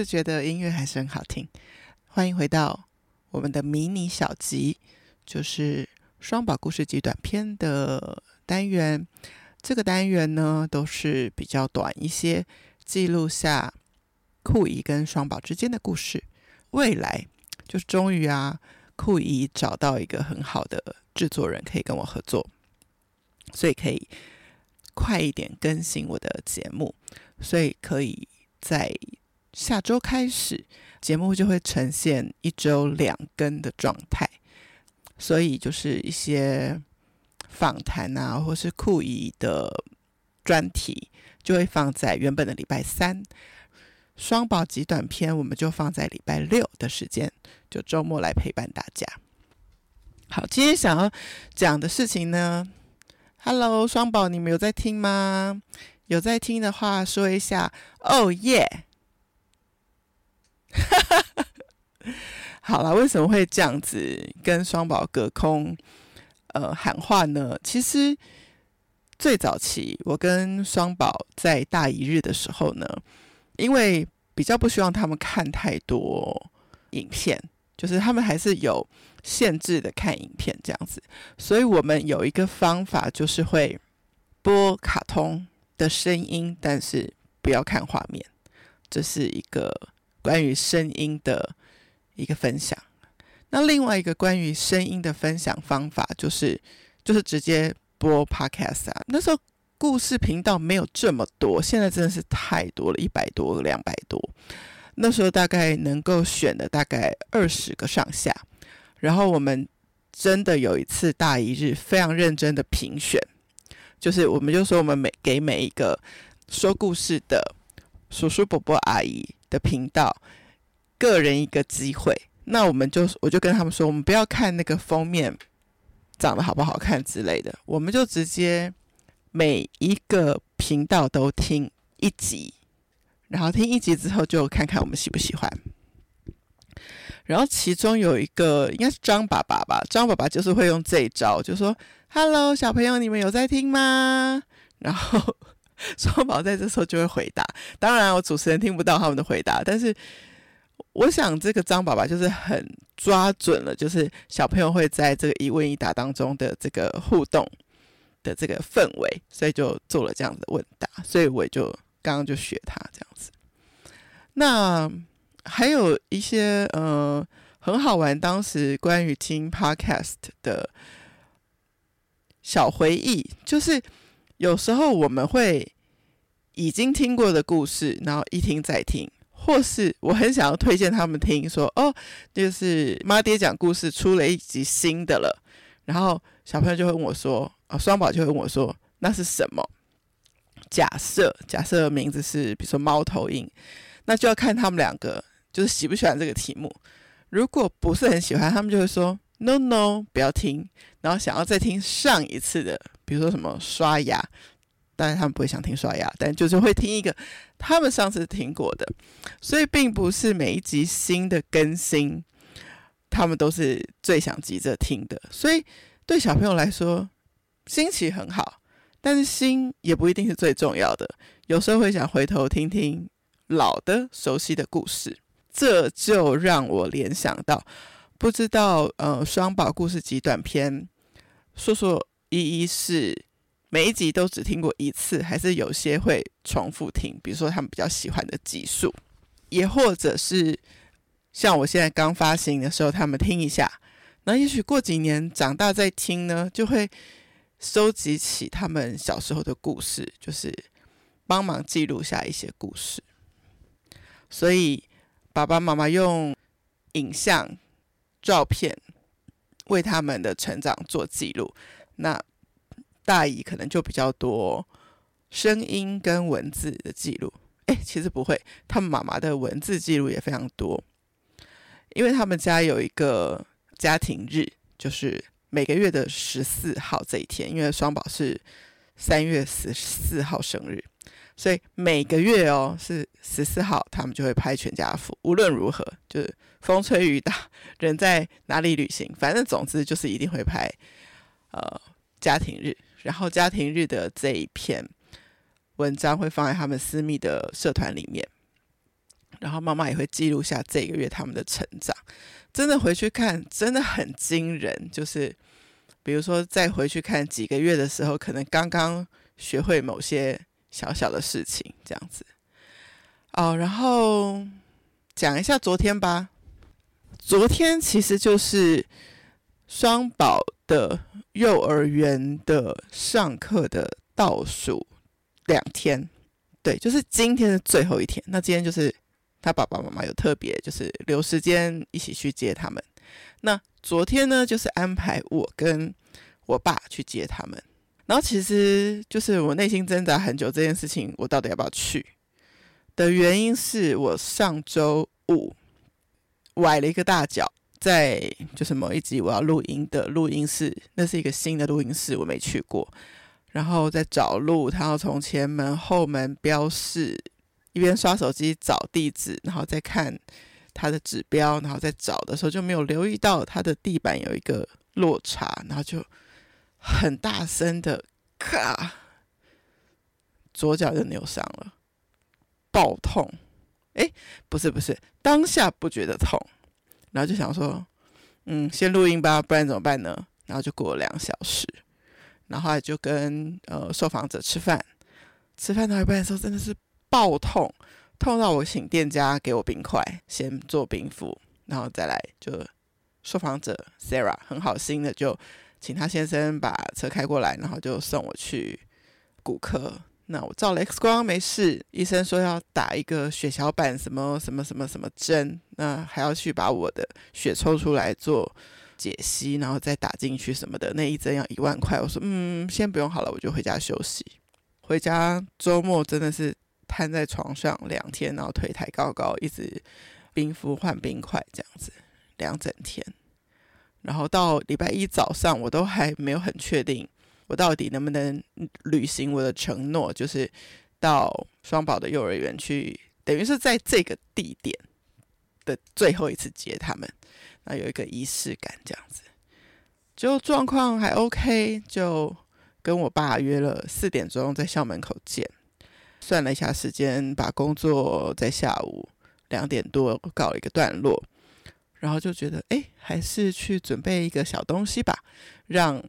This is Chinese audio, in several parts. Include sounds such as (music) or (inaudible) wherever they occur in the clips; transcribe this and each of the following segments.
Hello，是觉得音乐还是很好听？欢迎回到我们的迷你小集，就是双宝故事集短片的单元。这个单元呢，都是比较短一些，记录下酷姨跟双宝之间的故事。未来就是终于啊，酷姨找到一个很好的制作人可以跟我合作，所以可以快一点更新我的节目，所以可以在下周开始，节目就会呈现一周两更的状态。所以就是一些。访谈啊，或是酷姨的专题，就会放在原本的礼拜三；双宝极短片，我们就放在礼拜六的时间，就周末来陪伴大家。好，今天想要讲的事情呢，Hello，双宝，你们有在听吗？有在听的话，说一下哦耶！(laughs) 好了，为什么会这样子跟双宝隔空？呃，喊话呢？其实最早期我跟双宝在大一日的时候呢，因为比较不希望他们看太多影片，就是他们还是有限制的看影片这样子，所以我们有一个方法，就是会播卡通的声音，但是不要看画面。这是一个关于声音的一个分享。那另外一个关于声音的分享方法，就是就是直接播 Podcast。那时候故事频道没有这么多，现在真的是太多了，一百多、两百多。那时候大概能够选的大概二十个上下。然后我们真的有一次大一日非常认真的评选，就是我们就说我们每给每一个说故事的叔叔伯伯阿姨的频道，个人一个机会。那我们就我就跟他们说，我们不要看那个封面长得好不好看之类的，我们就直接每一个频道都听一集，然后听一集之后就看看我们喜不喜欢。然后其中有一个应该是张爸爸吧，张爸爸就是会用这一招，就说：“Hello，小朋友，你们有在听吗？”然后 (laughs) 双宝在这时候就会回答。当然，我主持人听不到他们的回答，但是。我想这个张爸爸就是很抓准了，就是小朋友会在这个一问一答当中的这个互动的这个氛围，所以就做了这样的问答。所以我就刚刚就学他这样子。那还有一些呃很好玩，当时关于听 Podcast 的小回忆，就是有时候我们会已经听过的故事，然后一听再听。或是我很想要推荐他们听说，(laughs) 哦，就是妈爹讲故事出了一集新的了，然后小朋友就会问我说，啊、哦，双宝就会问我说，那是什么？假设假设名字是比如说猫头鹰，那就要看他们两个就是喜不喜欢这个题目。如果不是很喜欢，他们就会说 no no 不要听，然后想要再听上一次的，比如说什么刷牙。当然他们不会想听刷牙，但就是会听一个他们上次听过的，所以并不是每一集新的更新，他们都是最想急着听的。所以对小朋友来说，新奇很好，但是新也不一定是最重要的。有时候会想回头听听老的熟悉的故事，这就让我联想到，不知道呃双宝故事集短篇，说说一一是。每一集都只听过一次，还是有些会重复听？比如说他们比较喜欢的集数，也或者是像我现在刚发行的时候，他们听一下，那也许过几年长大再听呢，就会收集起他们小时候的故事，就是帮忙记录下一些故事。所以爸爸妈妈用影像、照片为他们的成长做记录，那。大姨可能就比较多声音跟文字的记录，哎，其实不会，他们妈妈的文字记录也非常多，因为他们家有一个家庭日，就是每个月的十四号这一天，因为双宝是三月十四号生日，所以每个月哦是十四号，他们就会拍全家福，无论如何，就是风吹雨打，人在哪里旅行，反正总之就是一定会拍，呃，家庭日。然后家庭日的这一篇文章会放在他们私密的社团里面，然后妈妈也会记录下这个月他们的成长。真的回去看，真的很惊人。就是比如说再回去看几个月的时候，可能刚刚学会某些小小的事情，这样子。哦，然后讲一下昨天吧。昨天其实就是双宝的幼儿园的上课的倒数两天，对，就是今天的最后一天。那今天就是他爸爸妈妈有特别，就是留时间一起去接他们。那昨天呢，就是安排我跟我爸去接他们。然后其实就是我内心挣扎很久，这件事情我到底要不要去？的原因是我上周五崴了一个大脚，在就是某一集我要录音的录音室，那是一个新的录音室，我没去过。然后在找路，他要从前门、后门标示，一边刷手机找地址，然后再看他的指标，然后再找的时候就没有留意到他的地板有一个落差，然后就很大声的咔，左脚就扭伤了。爆痛，诶，不是不是，当下不觉得痛，然后就想说，嗯，先录音吧，不然怎么办呢？然后就过了两小时，然后后就跟呃受访者吃饭，吃饭到一半的时候真的是爆痛，痛到我请店家给我冰块，先做冰敷，然后再来就受访者 Sarah 很好心的就请他先生把车开过来，然后就送我去骨科。那我照了 X 光没事，医生说要打一个血小板什么什么什么什么针，那还要去把我的血抽出来做解析，然后再打进去什么的，那一针要一万块。我说嗯，先不用好了，我就回家休息。回家周末真的是瘫在床上两天，然后腿抬高高，一直冰敷换冰块这样子两整天，然后到礼拜一早上我都还没有很确定。我到底能不能履行我的承诺？就是到双宝的幼儿园去，等于是在这个地点的最后一次接他们，那有一个仪式感，这样子。就状况还 OK，就跟我爸约了四点钟在校门口见。算了一下时间，把工作在下午两点多搞了一个段落，然后就觉得，哎，还是去准备一个小东西吧，让。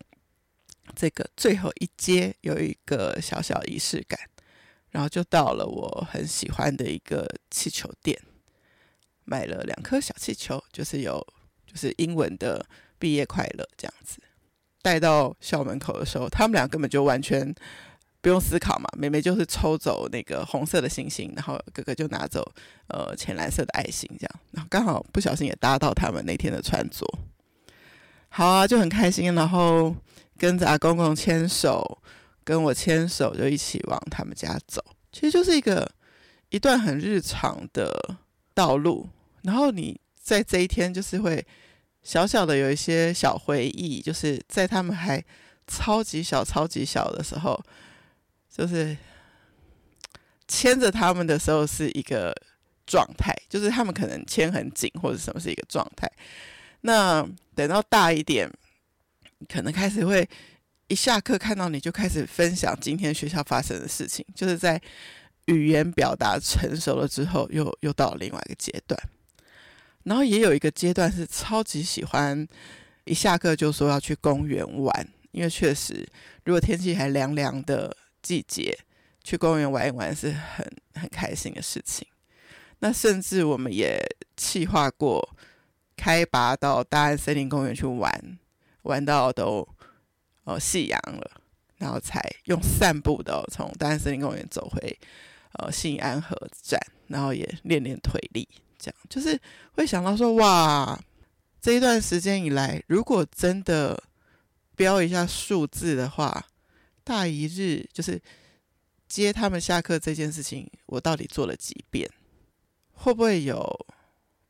这个最后一阶有一个小小仪式感，然后就到了我很喜欢的一个气球店，买了两颗小气球，就是有就是英文的毕业快乐这样子。带到校门口的时候，他们俩根本就完全不用思考嘛，妹妹就是抽走那个红色的星星，然后哥哥就拿走呃浅蓝色的爱心，这样，然后刚好不小心也搭到他们那天的穿着，好啊，就很开心，然后。跟着阿公公牵手，跟我牵手，就一起往他们家走。其实就是一个一段很日常的道路。然后你在这一天，就是会小小的有一些小回忆，就是在他们还超级小、超级小的时候，就是牵着他们的时候是一个状态，就是他们可能牵很紧或者什么是一个状态。那等到大一点。可能开始会一下课看到你就开始分享今天学校发生的事情，就是在语言表达成熟了之后，又又到了另外一个阶段。然后也有一个阶段是超级喜欢一下课就说要去公园玩，因为确实如果天气还凉凉的季节，去公园玩一玩是很很开心的事情。那甚至我们也计划过开拔到大安森林公园去玩。玩到都呃夕阳了，然后才用散步的从大安森林公园走回呃信安河站，然后也练练腿力，这样就是会想到说哇，这一段时间以来，如果真的标一下数字的话，大一日就是接他们下课这件事情，我到底做了几遍？会不会有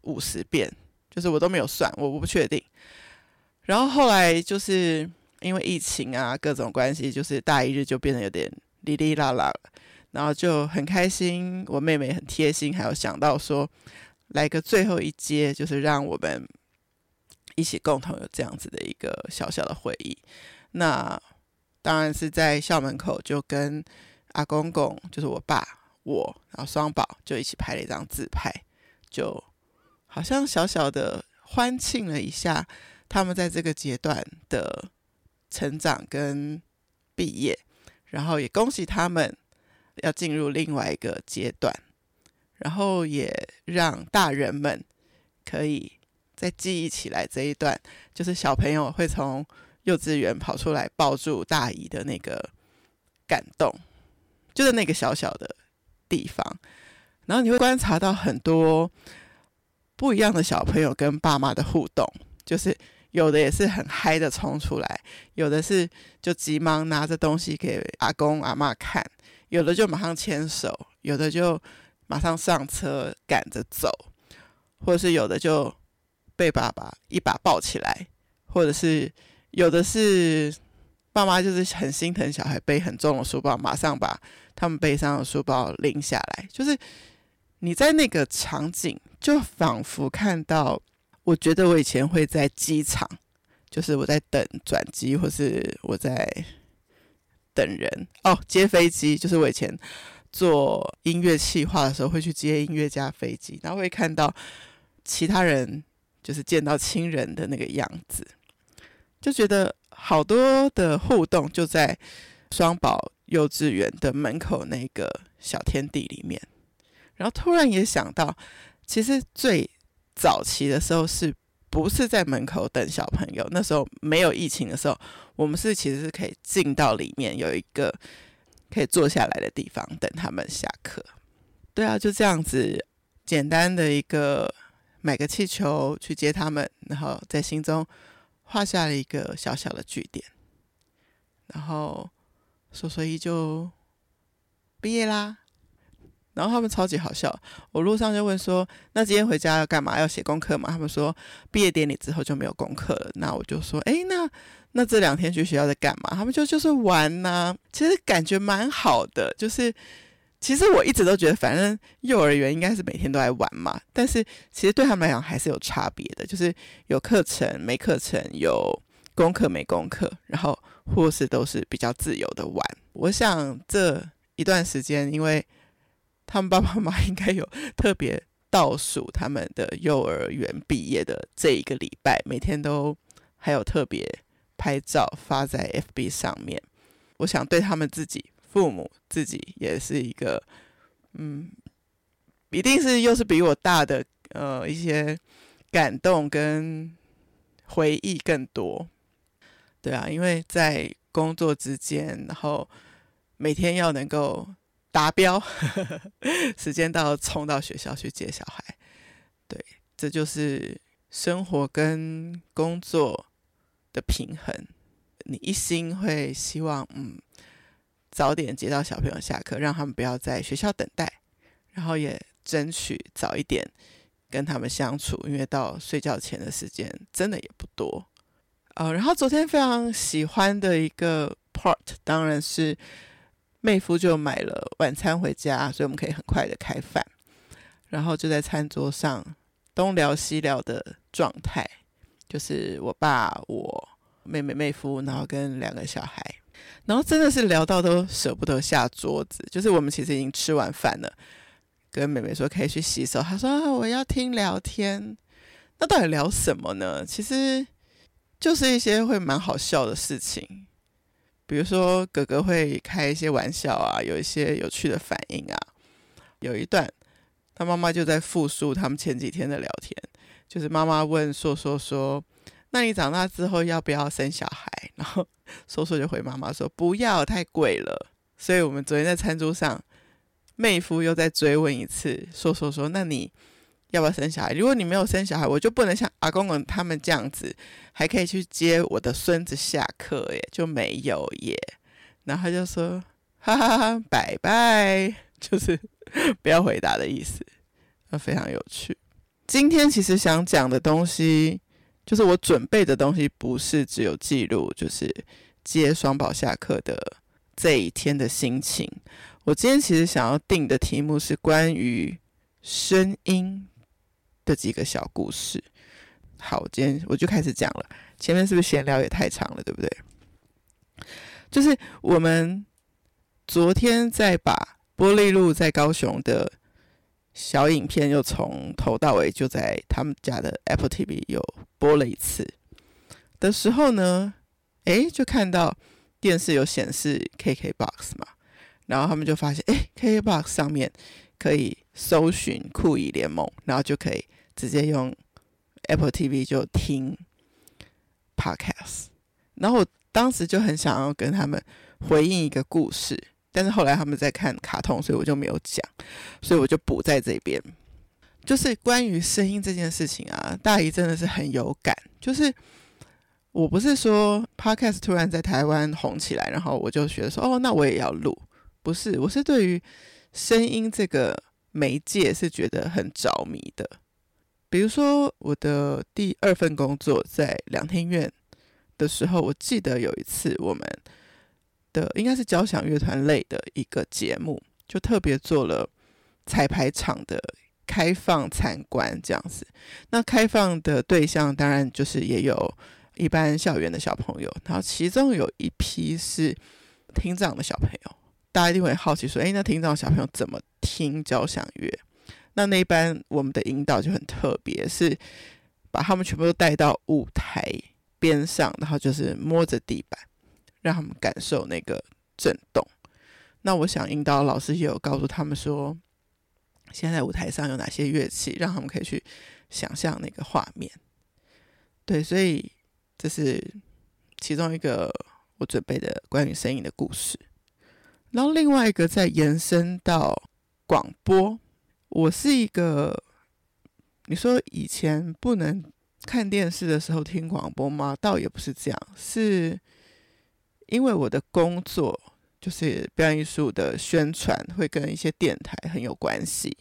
五十遍？就是我都没有算，我不确定。然后后来就是因为疫情啊，各种关系，就是大一日就变得有点哩哩啦啦了。然后就很开心，我妹妹很贴心，还有想到说来个最后一阶，就是让我们一起共同有这样子的一个小小的回忆。那当然是在校门口，就跟阿公公，就是我爸，我，然后双宝就一起拍了一张自拍。就好像小小的欢庆了一下他们在这个阶段的成长跟毕业，然后也恭喜他们要进入另外一个阶段，然后也让大人们可以再记忆起来这一段，就是小朋友会从幼稚园跑出来抱住大姨的那个感动，就是那个小小的地方，然后你会观察到很多不一样的小朋友跟爸妈的互动，就是有的也是很嗨的冲出来，有的是就急忙拿着东西给阿公阿嬷看，有的就马上牵手，有的就马上上车赶着走，或者是有的就被爸爸一把抱起来，或者是。有的是爸妈就是很心疼小孩背很重的书包，马上把他们背上的书包拎下来。就是你在那个场景，就仿佛看到，我觉得我以前会在机场，就是我在等转机，或是我在等人哦，接飞机。就是我以前做音乐企划的时候，会去接音乐家飞机，然后会看到其他人就是见到亲人的那个样子。就觉得好多的互动就在双宝幼稚园的门口那个小天地里面，然后突然也想到，其实最早期的时候是不是在门口等小朋友？那时候没有疫情的时候，我们是其实是可以进到里面有一个可以坐下来的地方等他们下课。对啊，就这样子简单的一个买个气球去接他们，然后在心中。画下了一个小小的句点，然后索索伊就毕业啦。然后他们超级好笑，我路上就问说：“那今天回家要干嘛？要写功课吗？”他们说：“毕业典礼之后就没有功课了。”那我就说：“诶，那那这两天去学校在干嘛？”他们就就是玩呐、其实感觉蛮好的，就是。其实我一直都觉得，反正幼儿园应该是每天都在玩嘛。但是其实对他们来讲还是有差别的，就是有课程没课程，有功课没功课，然后或是都是比较自由的玩。我想这一段时间，因为他们爸爸妈妈应该有特别倒数他们的幼儿园毕业的这一个礼拜，每天都还有特别拍照发在 FB 上面。我想对他们自己。父母自己也是一个，嗯，一定是又是比我大的，呃，一些感动跟回忆更多，对啊，因为在工作之间，然后每天要能够达标，(laughs) 时间到冲到学校去接小孩，对，这就是生活跟工作的平衡，你一心会希望，嗯。早点接到小朋友下课，让他们不要在学校等待，然后也争取早一点跟他们相处，因为到睡觉前的时间真的也不多。呃，然后昨天非常喜欢的一个 part，当然是妹夫就买了晚餐回家，所以我们可以很快的开饭，然后就在餐桌上东聊西聊的状态，就是我爸、我妹妹、妹夫，然后跟两个小孩。然后真的是聊到都舍不得下桌子，就是我们其实已经吃完饭了，跟妹妹说可以去洗手，她说啊，我要听聊天。那到底聊什么呢？其实就是一些会蛮好笑的事情，比如说哥哥会开一些玩笑啊，有一些有趣的反应啊。有一段他妈妈就在复述他们前几天的聊天，就是妈妈问硕硕说。那你长大之后要不要生小孩？然后硕硕就回妈妈说不要，太贵了。所以我们昨天在餐桌上，妹夫又再追问一次，硕硕说，那你要不要生小孩？如果你没有生小孩，我就不能像阿公公他们这样子，还可以去接我的孙子下课耶，就没有耶。然后他就说哈哈哈，拜拜，就是 (laughs) 不要回答的意思，非常有趣。今天其实想讲的东西。就是我准备的东西不是只有记录，就是接双宝下课的这一天的心情。我今天其实想要定的题目是关于声音的几个小故事。好，今天我就开始讲了。前面是不是闲聊也太长了，对不对？就是我们昨天在把玻璃路在高雄的小影片又从头到尾就在他们家的 Apple TV 又播了一次的时候呢，诶，就看到电视有显示 KKBOX 嘛，然后他们就发现，诶，KKBOX 上面可以搜寻酷以联盟，然后就可以直接用 Apple TV 就听 Podcast，然后我当时就很想要跟他们回应一个故事。但是后来他们在看卡通，所以我就没有讲，所以我就补在这边。就是关于声音这件事情啊，大姨真的是很有感。就是我不是说 Podcast 突然在台湾红起来，然后我就觉得说，哦，那我也要录。不是，我是对于声音这个媒介是觉得很着迷的。比如说我的第二份工作在两厅院的时候，我记得有一次我们。的应该是交响乐团类的一个节目，就特别做了彩排场的开放参观这样子。那开放的对象当然就是也有一般校园的小朋友，然后其中有一批是听障的小朋友。大家一定会好奇说：“诶，那听障小朋友怎么听交响乐？”那那一般我们的引导就很特别，是把他们全部都带到舞台边上，然后就是摸着地板。让他们感受那个震动。那我想引导老师也有告诉他们说，现在舞台上有哪些乐器，让他们可以去想象那个画面。对，所以这是其中一个我准备的关于声音的故事。然后另外一个再延伸到广播。我是一个，你说以前不能看电视的时候听广播吗？倒也不是这样，是。因为我的工作就是表演艺术的宣传，会跟一些电台很有关系，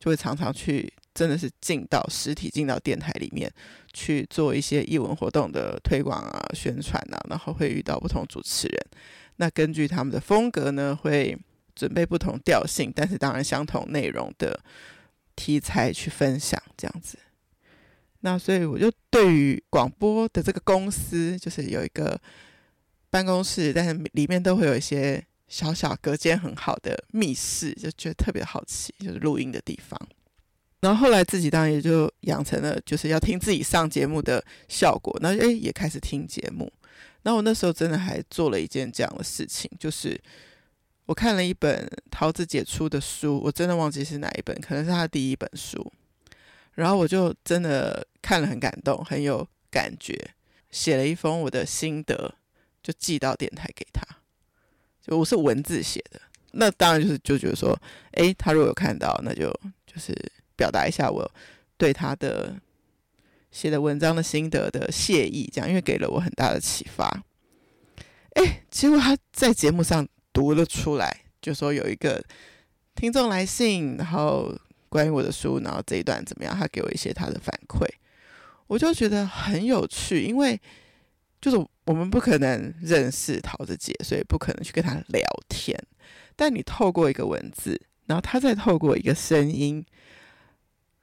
就会常常去，真的是进到实体进到电台里面去做一些艺文活动的推广啊、宣传啊，然后会遇到不同主持人，那根据他们的风格呢，会准备不同调性，但是当然相同内容的题材去分享这样子。那所以我就对于广播的这个公司，就是有一个。办公室，但是里面都会有一些小小隔间很好的密室，就觉得特别好奇，就是录音的地方。然后后来自己当然也就养成了就是要听自己上节目的效果，然后诶也开始听节目。然后我那时候真的还做了一件这样的事情，就是我看了一本桃子姐出的书，我真的忘记是哪一本，可能是她第一本书。然后我就真的看了很感动，很有感觉，写了一封我的心得。就寄到电台给他，就我是文字写的，那当然就是就觉得说，诶，他如果有看到，那就就是表达一下我对他的写的文章的心得的谢意，这样，因为给了我很大的启发。诶，结果他在节目上读了出来，就说有一个听众来信，然后关于我的书，然后这一段怎么样，他给我一些他的反馈，我就觉得很有趣，因为。就是我们不可能认识桃子姐，所以不可能去跟她聊天。但你透过一个文字，然后她再透过一个声音，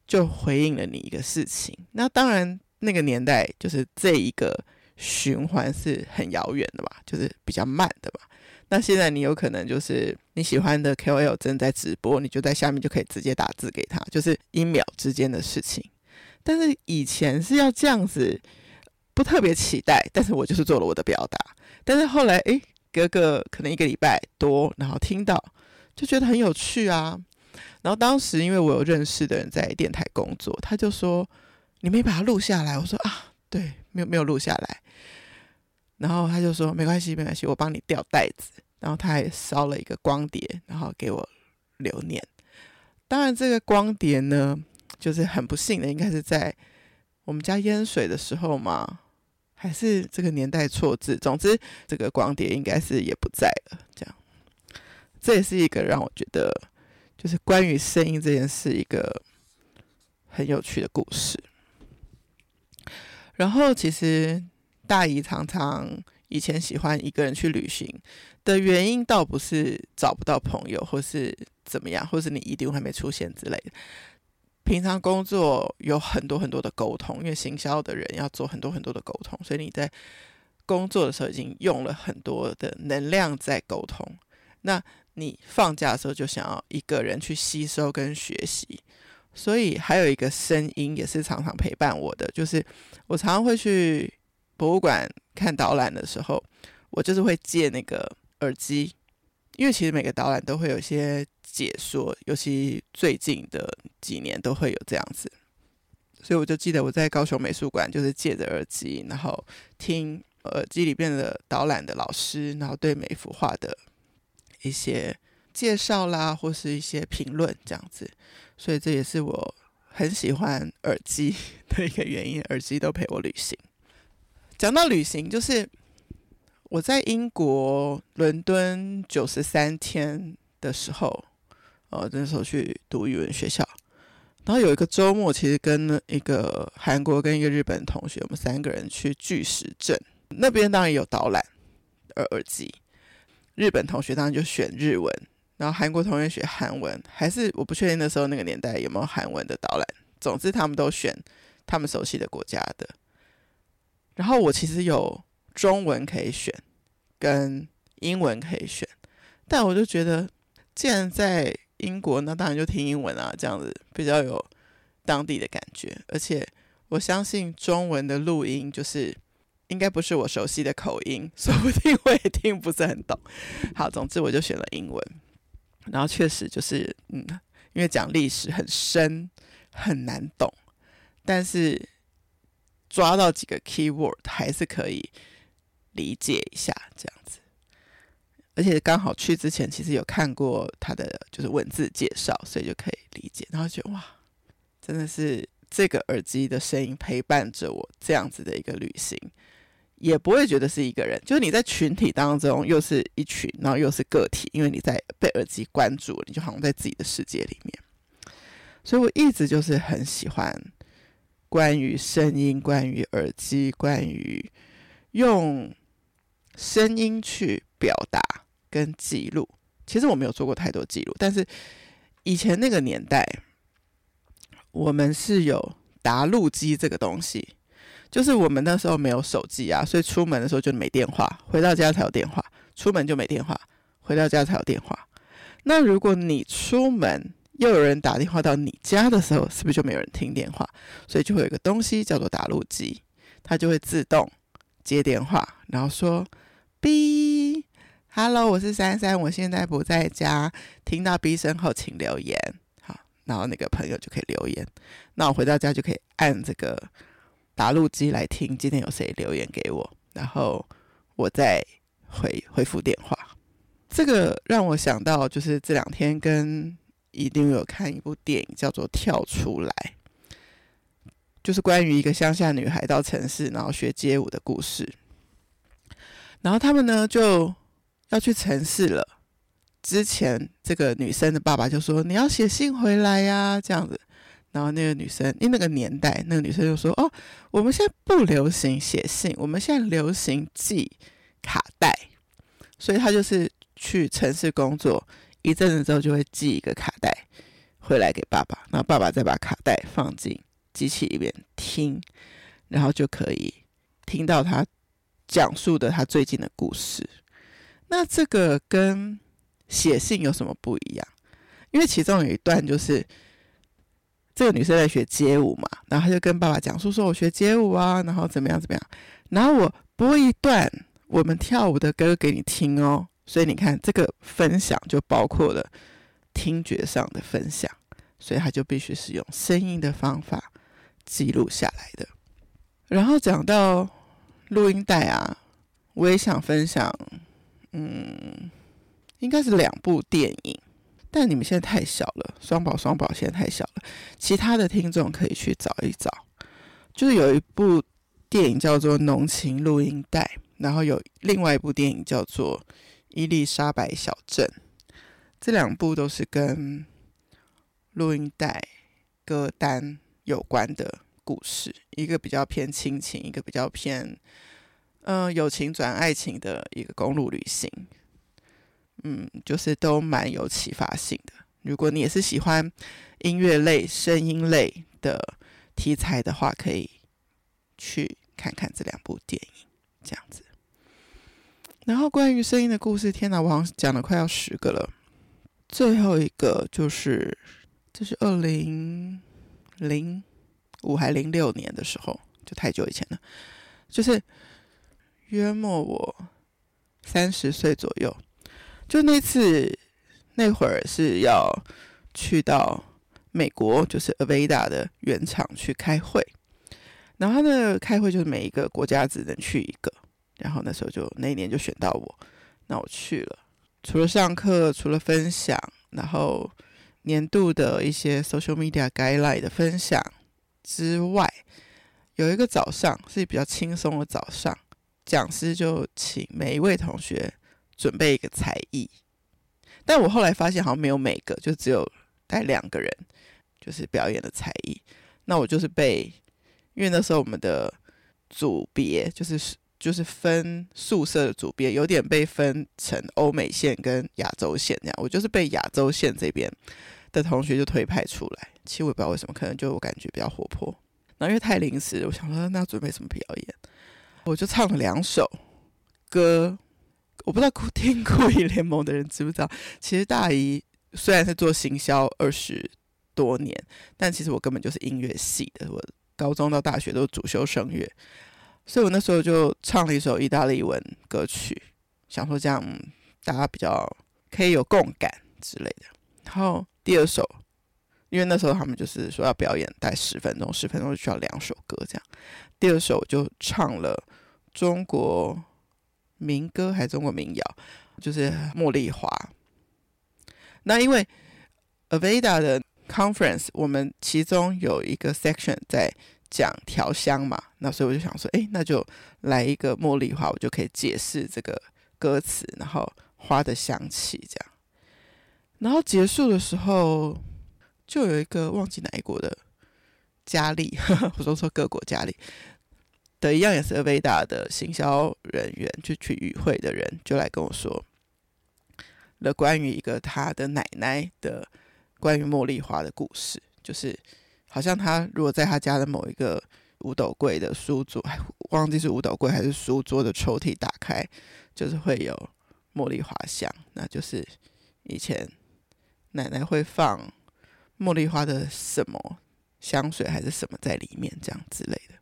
就回应了你一个事情。那当然，那个年代就是这一个循环是很遥远的吧，就是比较慢的吧。那现在你有可能就是你喜欢的 KOL 正在直播，你就在下面就可以直接打字给他，就是一秒之间的事情。但是以前是要这样子。不特别期待，但是我就是做了我的表达。但是后来，诶，隔个可能一个礼拜多，然后听到，就觉得很有趣啊。然后当时因为我有认识的人在电台工作，他就说：“你没把它录下来？”我说：“啊，对，没有没有录下来。”然后他就说：“没关系，没关系，我帮你吊袋子。”然后他还烧了一个光碟，然后给我留念。当然，这个光碟呢，就是很不幸的，应该是在我们家淹水的时候嘛。还是这个年代错字，总之这个光碟应该是也不在了。这样，这也是一个让我觉得，就是关于声音这件事一个很有趣的故事。然后，其实大姨常常以前喜欢一个人去旅行的原因，倒不是找不到朋友，或是怎么样，或是你一定还没出现之类的。平常工作有很多很多的沟通，因为行销的人要做很多很多的沟通，所以你在工作的时候已经用了很多的能量在沟通。那你放假的时候就想要一个人去吸收跟学习。所以还有一个声音也是常常陪伴我的，就是我常常会去博物馆看导览的时候，我就是会借那个耳机，因为其实每个导览都会有一些解说，尤其最近的几年都会有这样子。所以我就记得我在高雄美术馆就是借着耳机，然后听耳机里面的导览的老师，然后对每幅画的一些介绍啦，或是一些评论这样子。所以这也是我很喜欢耳机的一个原因，耳机都陪我旅行。讲到旅行，就是我在英国伦敦九十三天的时候，呃，那时候去读语文学校，然后有一个周末，其实跟一个韩国跟一个日本同学，我们三个人去巨石镇，那边当然有导览耳耳机，日本同学当然就选日文。然后韩国同学学韩文，还是我不确定那时候那个年代有没有韩文的导览。总之，他们都选他们熟悉的国家的。然后我其实有中文可以选，跟英文可以选，但我就觉得，既然在英国，那当然就听英文啊，这样子比较有当地的感觉。而且我相信中文的录音就是应该不是我熟悉的口音，说不定我也听不是很懂。好，总之我就选了英文。然后确实就是，嗯，因为讲历史很深很难懂，但是抓到几个 keyword 还是可以理解一下这样子。而且刚好去之前其实有看过他的就是文字介绍，所以就可以理解。然后觉得哇，真的是这个耳机的声音陪伴着我这样子的一个旅行。也不会觉得是一个人，就是你在群体当中又是一群，然后又是个体，因为你在被耳机关注，你就好像在自己的世界里面。所以我一直就是很喜欢关于声音、关于耳机、关于用声音去表达跟记录。其实我没有做过太多记录，但是以前那个年代，我们是有答录机这个东西。就是我们那时候没有手机啊，所以出门的时候就没电话，回到家才有电话。出门就没电话，回到家才有电话。那如果你出门又有人打电话到你家的时候，是不是就没有人听电话？所以就会有一个东西叫做打录机，它就会自动接电话，然后说：“B，哈喽，我是珊珊，我现在不在家。听到 B 声后，请留言。”好，然后那个朋友就可以留言。那我回到家就可以按这个。答录机来听，今天有谁留言给我，然后我再回回复电话。这个让我想到，就是这两天跟一定有看一部电影，叫做《跳出来》，就是关于一个乡下女孩到城市，然后学街舞的故事。然后他们呢就要去城市了，之前这个女生的爸爸就说：“你要写信回来呀，这样子。”然后那个女生，因为那个年代，那个女生就说：“哦，我们现在不流行写信，我们现在流行寄卡带。”所以她就是去城市工作一阵子之后，就会寄一个卡带回来给爸爸，然后爸爸再把卡带放进机器里面听，然后就可以听到他讲述的他最近的故事。那这个跟写信有什么不一样？因为其中有一段就是。这个女生在学街舞嘛，然后她就跟爸爸讲述说：“我学街舞啊，然后怎么样怎么样。”然后我播一段我们跳舞的歌给你听哦。所以你看，这个分享就包括了听觉上的分享，所以她就必须是用声音的方法记录下来的。然后讲到录音带啊，我也想分享，嗯，应该是两部电影。但你们现在太小了，双宝双宝现在太小了。其他的听众可以去找一找，就是有一部电影叫做《浓情录音带》，然后有另外一部电影叫做《伊丽莎白小镇》。这两部都是跟录音带歌单有关的故事，一个比较偏亲情，一个比较偏嗯、友情转爱情的一个公路旅行。嗯，就是都蛮有启发性的。如果你也是喜欢音乐类、声音类的题材的话，可以去看看这两部电影，这样子。然后关于声音的故事，天哪，我好像讲了快要十个了。最后一个就是，这是二零零五还零六年的时候，就太久以前了。就是约莫我三十岁左右，就那次那会儿是要去到美国，就是 Aveda 的原厂去开会。然后他的开会就是每一个国家只能去一个，然后那时候就那一年就选到我，那我去了。除了上课，除了分享，然后年度的一些 social media guideline 的分享之外，有一个早上是比较轻松的早上，讲师就请每一位同学准备一个才艺。但我后来发现好像没有每个，就只有带两个人，就是表演的才艺。那我就是被，因为那时候我们的组别就是。就是分宿舍的组别，有点被分成欧美线跟亚洲线这样。我就是被亚洲线这边的同学就推派出来。其实我也不知道为什么，可能就我感觉比较活泼。然后因为太临时，我想说那准备什么表演，我就唱了两首歌。我不知道听酷艺联盟的人知不知道，其实大姨虽然是做行销二十多年，但其实我根本就是音乐系的。我高中到大学都主修声乐。所以我那时候就唱了一首意大利文歌曲，想说这样大家比较可以有共感之类的。然后第二首，因为那时候他们就是说要表演，待十分钟，十分钟就需要两首歌这样。第二首就唱了中国民歌还是中国民谣，就是茉莉花。那因为 Aveda 的 conference，我们其中有一个 section 在。讲调香嘛，那所以我就想说，哎，那就来一个茉莉花，我就可以解释这个歌词，然后花的香气这样。然后结束的时候，就有一个忘记哪一国的佳丽，(laughs) 我都说各国佳丽的一样也是 Aveda 的行销人员，就去与会的人就来跟我说了关于一个他的奶奶的关于茉莉花的故事，就是。好像他如果在他家的某一个五斗柜的书桌，忘记是五斗柜还是书桌的抽屉打开，就是会有茉莉花香，那就是以前奶奶会放茉莉花的什么香水还是什么在里面，这样之类的。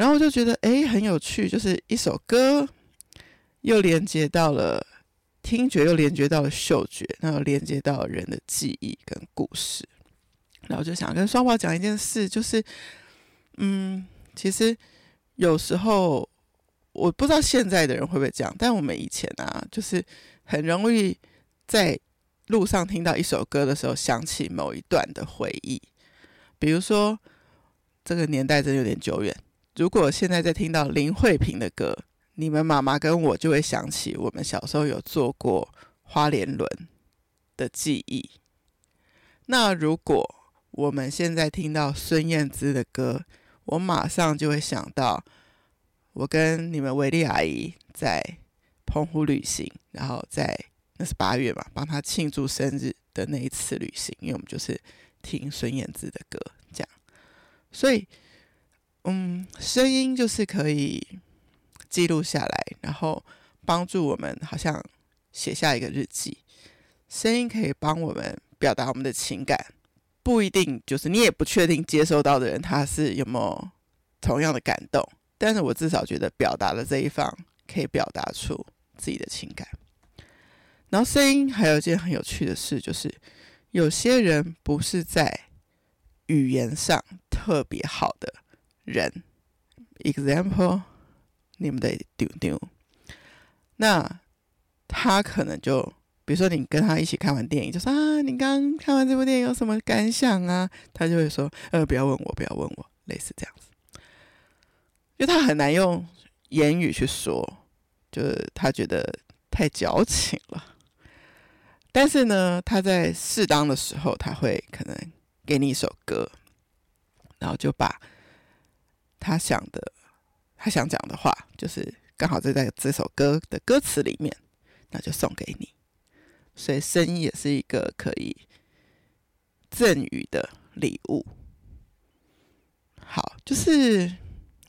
然后我就觉得诶，很有趣，就是一首歌又连接到了听觉，又连接到了嗅觉，然后连接到人的记忆跟故事。然后就想跟双宝讲一件事，就是，嗯，其实有时候我不知道现在的人会不会这样，但我们以前啊，就是很容易在路上听到一首歌的时候，想起某一段的回忆。比如说，这个年代真有点久远。如果现在在听到林慧萍的歌，你们妈妈跟我就会想起我们小时候有做过花莲轮的记忆。那如果我们现在听到孙燕姿的歌，我马上就会想到我跟你们维利阿姨在澎湖旅行，然后在那是八月嘛，帮她庆祝生日的那一次旅行，因为我们就是听孙燕姿的歌，这样。所以，嗯，声音就是可以记录下来，然后帮助我们，好像写下一个日记。声音可以帮我们表达我们的情感。不一定就是你也不确定接收到的人他是有没有同样的感动，但是我至少觉得表达的这一方可以表达出自己的情感。然后声音还有一件很有趣的事，就是有些人不是在语言上特别好的人，example，你们的丢丢，那他可能就。比如说，你跟他一起看完电影，就说啊，你刚看完这部电影有什么感想啊？他就会说，呃，不要问我，不要问我，类似这样子。因为他很难用言语去说，就是他觉得太矫情了。但是呢，他在适当的时候，他会可能给你一首歌，然后就把他想的、他想讲的话，就是刚好就在这首歌的歌词里面，那就送给你。所以声音也是一个可以赠予的礼物。好，就是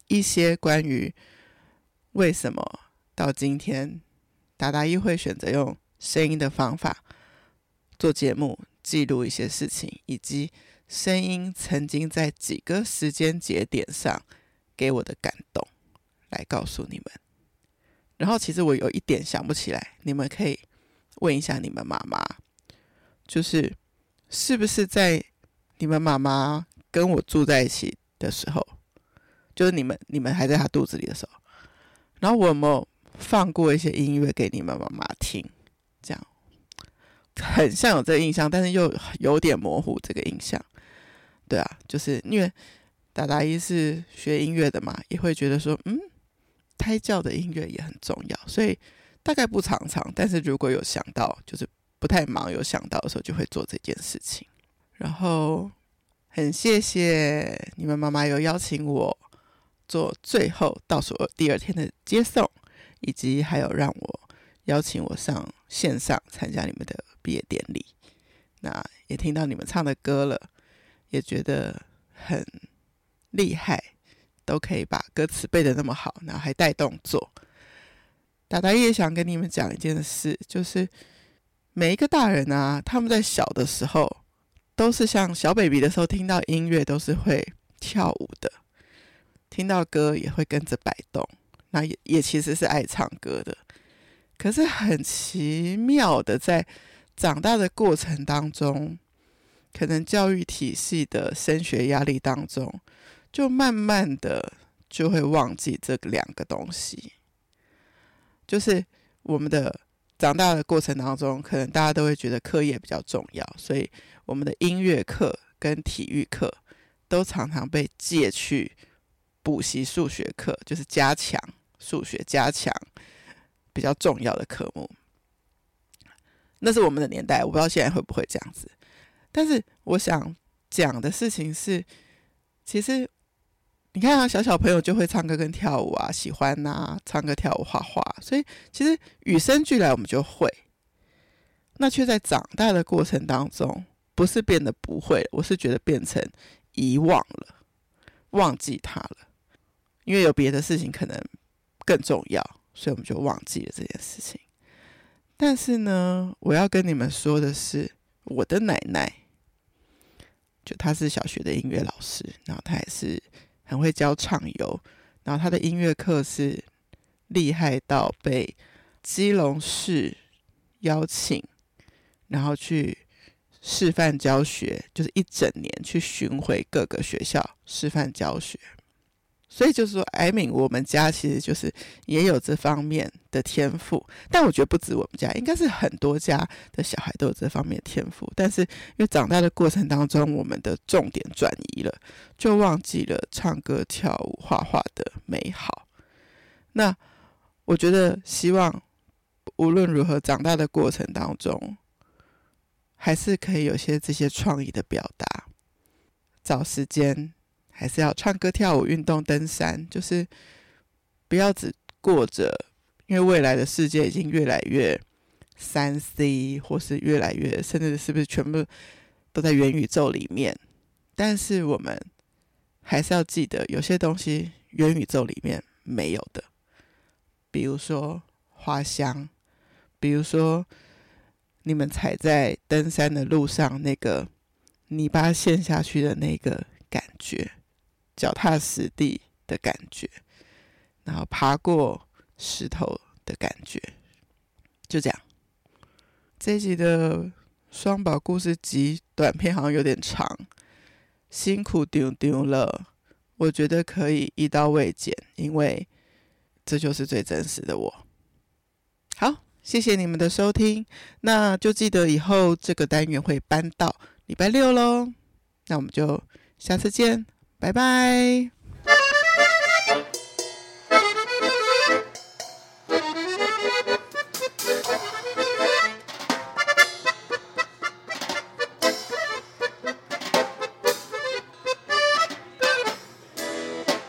一些关于为什么到今天达达意会选择用声音的方法做节目记录一些事情，以及声音曾经在几个时间节点上给我的感动，来告诉你们。然后，其实我有一点想不起来，你们可以问一下你们妈妈，就是是不是在你们妈妈跟我住在一起的时候，就是你们你们还在她肚子里的时候，然后我有没有放过一些音乐给你们妈妈听？这样很像有这个印象，但是又有点模糊这个印象。对啊，就是因为达达一是学音乐的嘛，也会觉得说，嗯，胎教的音乐也很重要，所以大概不常常，但是如果有想到，就是不太忙有想到的时候，就会做这件事情。然后很谢谢你们妈妈有邀请我做最后倒数第二天的接送，以及还有让我邀请我上线上参加你们的毕业典礼。那也听到你们唱的歌了，也觉得很厉害，都可以把歌词背得那么好，然后还带动作。达达也想跟你们讲一件事，就是每一个大人啊，他们在小的时候都是像小 baby 的时候，听到音乐都是会跳舞的，听到歌也会跟着摆动，那也也其实是爱唱歌的。可是很奇妙的，在长大的过程当中，可能教育体系的升学压力当中，就慢慢的就会忘记这两个东西。就是我们的长大的过程当中，可能大家都会觉得课业比较重要，所以我们的音乐课跟体育课都常常被借去补习数学课，就是加强数学，加强比较重要的科目。那是我们的年代，我不知道现在会不会这样子。但是我想讲的事情是，其实你看啊，小小朋友就会唱歌跟跳舞啊，喜欢呐、唱歌跳舞画画，所以其实与生俱来我们就会。那却在长大的过程当中，不是变得不会，我是觉得变成遗忘了，忘记它了，因为有别的事情可能更重要，所以我们就忘记了这件事情。但是呢，我要跟你们说的是，我的奶奶。就她是小学的音乐老师，然后她也是很会教唱游，然后他的音乐课是厉害到被基隆市邀请，然后去示范教学，就是一整年去巡回各个学校示范教学。所以就是说，艾敏，我们家其实就是也有这方面的天赋，但我觉得不止我们家，应该是很多家的小孩都有这方面的天赋。但是因为长大的过程当中，我们的重点转移了，就忘记了唱歌、跳舞、画画的美好。那我觉得，希望无论如何，长大的过程当中，还是可以有些这些创意的表达，找时间。还是要唱歌、跳舞、运动、登山，就是不要只过着，因为未来的世界已经越来越三 C，或是越来越，甚至是不是全部都在元宇宙里面？但是我们还是要记得，有些东西元宇宙里面没有的，比如说花香，比如说你们踩在登山的路上那个泥巴陷下去的那个感觉。脚踏实地的感觉，然后爬过石头的感觉，就这样。这一集的双宝故事集短片好像有点长，辛苦丢丢了。我觉得可以一刀未剪，因为这就是最真实的我。好，谢谢你们的收听，那就记得以后这个单元会搬到礼拜六喽。那我们就下次见。拜拜。